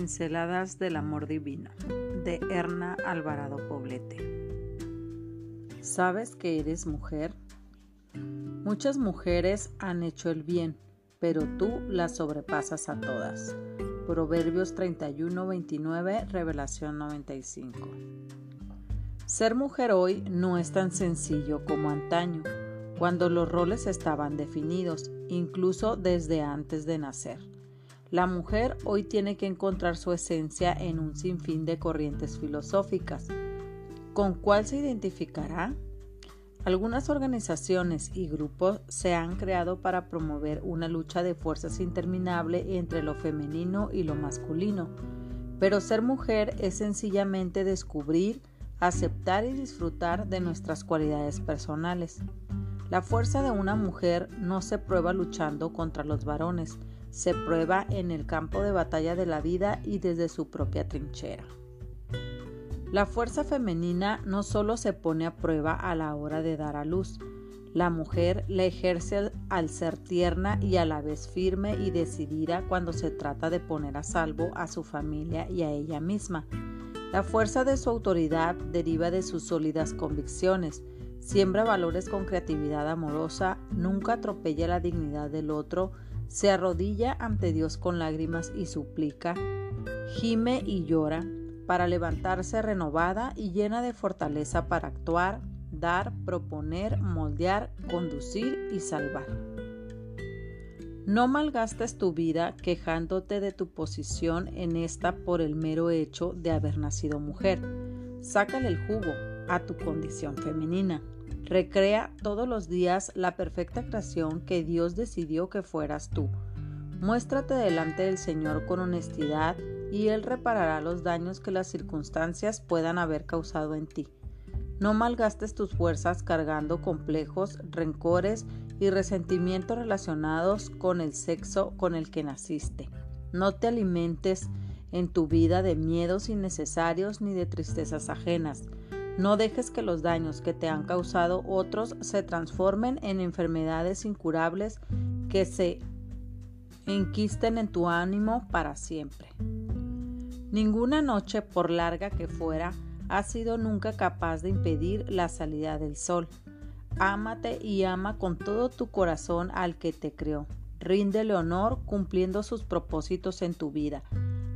Pinceladas del Amor Divino de Erna Alvarado Poblete. ¿Sabes que eres mujer? Muchas mujeres han hecho el bien, pero tú las sobrepasas a todas. Proverbios 31, 29, Revelación 95. Ser mujer hoy no es tan sencillo como antaño, cuando los roles estaban definidos, incluso desde antes de nacer. La mujer hoy tiene que encontrar su esencia en un sinfín de corrientes filosóficas. ¿Con cuál se identificará? Algunas organizaciones y grupos se han creado para promover una lucha de fuerzas interminable entre lo femenino y lo masculino, pero ser mujer es sencillamente descubrir, aceptar y disfrutar de nuestras cualidades personales. La fuerza de una mujer no se prueba luchando contra los varones, se prueba en el campo de batalla de la vida y desde su propia trinchera. La fuerza femenina no solo se pone a prueba a la hora de dar a luz, la mujer la ejerce al ser tierna y a la vez firme y decidida cuando se trata de poner a salvo a su familia y a ella misma. La fuerza de su autoridad deriva de sus sólidas convicciones, siembra valores con creatividad amorosa, nunca atropella la dignidad del otro, se arrodilla ante Dios con lágrimas y suplica, gime y llora para levantarse renovada y llena de fortaleza para actuar, dar, proponer, moldear, conducir y salvar. No malgastes tu vida quejándote de tu posición en esta por el mero hecho de haber nacido mujer. Sácale el jugo a tu condición femenina. Recrea todos los días la perfecta creación que Dios decidió que fueras tú. Muéstrate delante del Señor con honestidad y Él reparará los daños que las circunstancias puedan haber causado en ti. No malgastes tus fuerzas cargando complejos, rencores y resentimientos relacionados con el sexo con el que naciste. No te alimentes en tu vida de miedos innecesarios ni de tristezas ajenas. No dejes que los daños que te han causado otros se transformen en enfermedades incurables que se enquisten en tu ánimo para siempre. Ninguna noche, por larga que fuera, ha sido nunca capaz de impedir la salida del sol. Ámate y ama con todo tu corazón al que te creó. Ríndele honor cumpliendo sus propósitos en tu vida.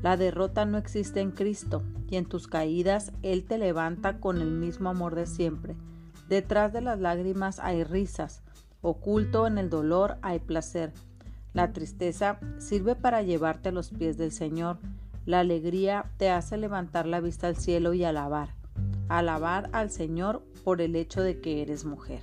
La derrota no existe en Cristo y en tus caídas Él te levanta con el mismo amor de siempre. Detrás de las lágrimas hay risas, oculto en el dolor hay placer. La tristeza sirve para llevarte a los pies del Señor. La alegría te hace levantar la vista al cielo y alabar. Alabar al Señor por el hecho de que eres mujer.